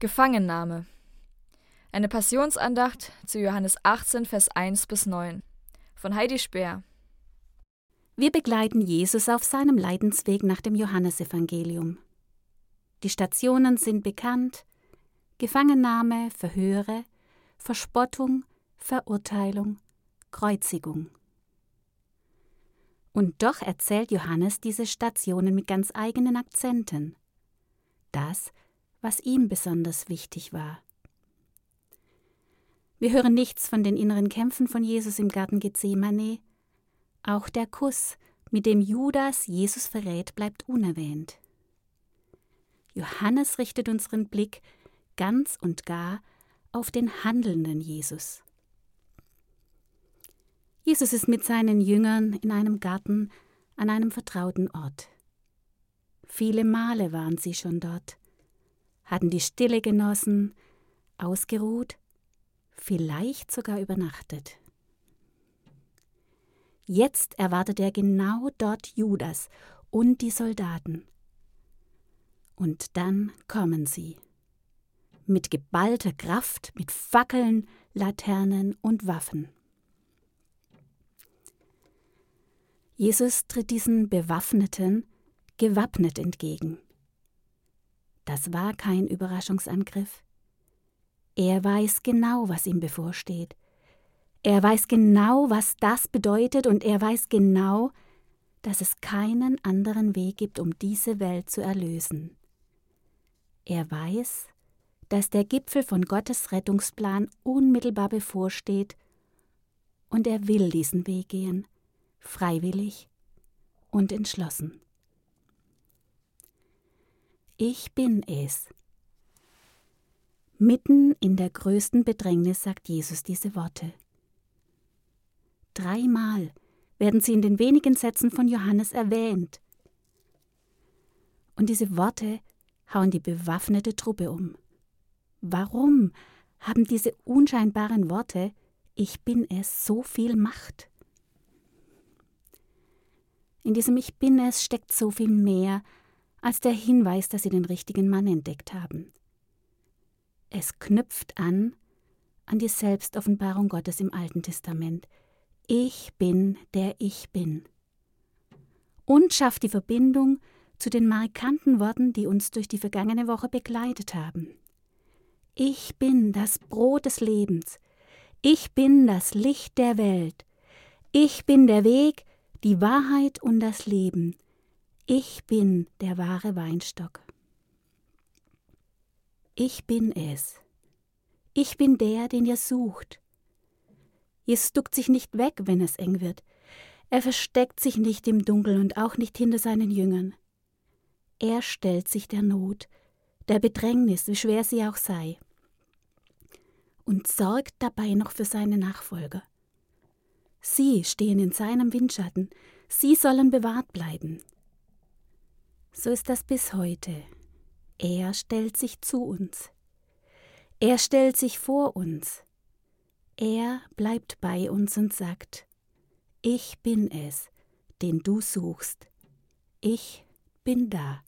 Gefangennahme. Eine Passionsandacht zu Johannes 18, Vers 1 bis 9 von Heidi Speer. Wir begleiten Jesus auf seinem Leidensweg nach dem Johannesevangelium. Die Stationen sind bekannt: Gefangennahme, Verhöre, Verspottung, Verurteilung, Kreuzigung. Und doch erzählt Johannes diese Stationen mit ganz eigenen Akzenten. Das was ihm besonders wichtig war. Wir hören nichts von den inneren Kämpfen von Jesus im Garten Gethsemane. Auch der Kuss, mit dem Judas Jesus verrät, bleibt unerwähnt. Johannes richtet unseren Blick ganz und gar auf den handelnden Jesus. Jesus ist mit seinen Jüngern in einem Garten an einem vertrauten Ort. Viele Male waren sie schon dort hatten die Stille genossen, ausgeruht, vielleicht sogar übernachtet. Jetzt erwartet er genau dort Judas und die Soldaten. Und dann kommen sie. Mit geballter Kraft, mit Fackeln, Laternen und Waffen. Jesus tritt diesen Bewaffneten gewappnet entgegen. Das war kein Überraschungsangriff. Er weiß genau, was ihm bevorsteht. Er weiß genau, was das bedeutet, und er weiß genau, dass es keinen anderen Weg gibt, um diese Welt zu erlösen. Er weiß, dass der Gipfel von Gottes Rettungsplan unmittelbar bevorsteht, und er will diesen Weg gehen, freiwillig und entschlossen. Ich bin es. Mitten in der größten Bedrängnis sagt Jesus diese Worte. Dreimal werden sie in den wenigen Sätzen von Johannes erwähnt. Und diese Worte hauen die bewaffnete Truppe um. Warum haben diese unscheinbaren Worte Ich bin es so viel Macht? In diesem Ich bin es steckt so viel mehr als der Hinweis, dass sie den richtigen Mann entdeckt haben. Es knüpft an an die Selbstoffenbarung Gottes im Alten Testament. Ich bin, der ich bin. Und schafft die Verbindung zu den markanten Worten, die uns durch die vergangene Woche begleitet haben. Ich bin das Brot des Lebens. Ich bin das Licht der Welt. Ich bin der Weg, die Wahrheit und das Leben. Ich bin der wahre Weinstock. Ich bin es. Ich bin der, den ihr sucht. Jesus duckt sich nicht weg, wenn es eng wird. Er versteckt sich nicht im Dunkeln und auch nicht hinter seinen Jüngern. Er stellt sich der Not, der Bedrängnis, wie schwer sie auch sei, und sorgt dabei noch für seine Nachfolger. Sie stehen in seinem Windschatten, sie sollen bewahrt bleiben. So ist das bis heute. Er stellt sich zu uns. Er stellt sich vor uns. Er bleibt bei uns und sagt, ich bin es, den du suchst. Ich bin da.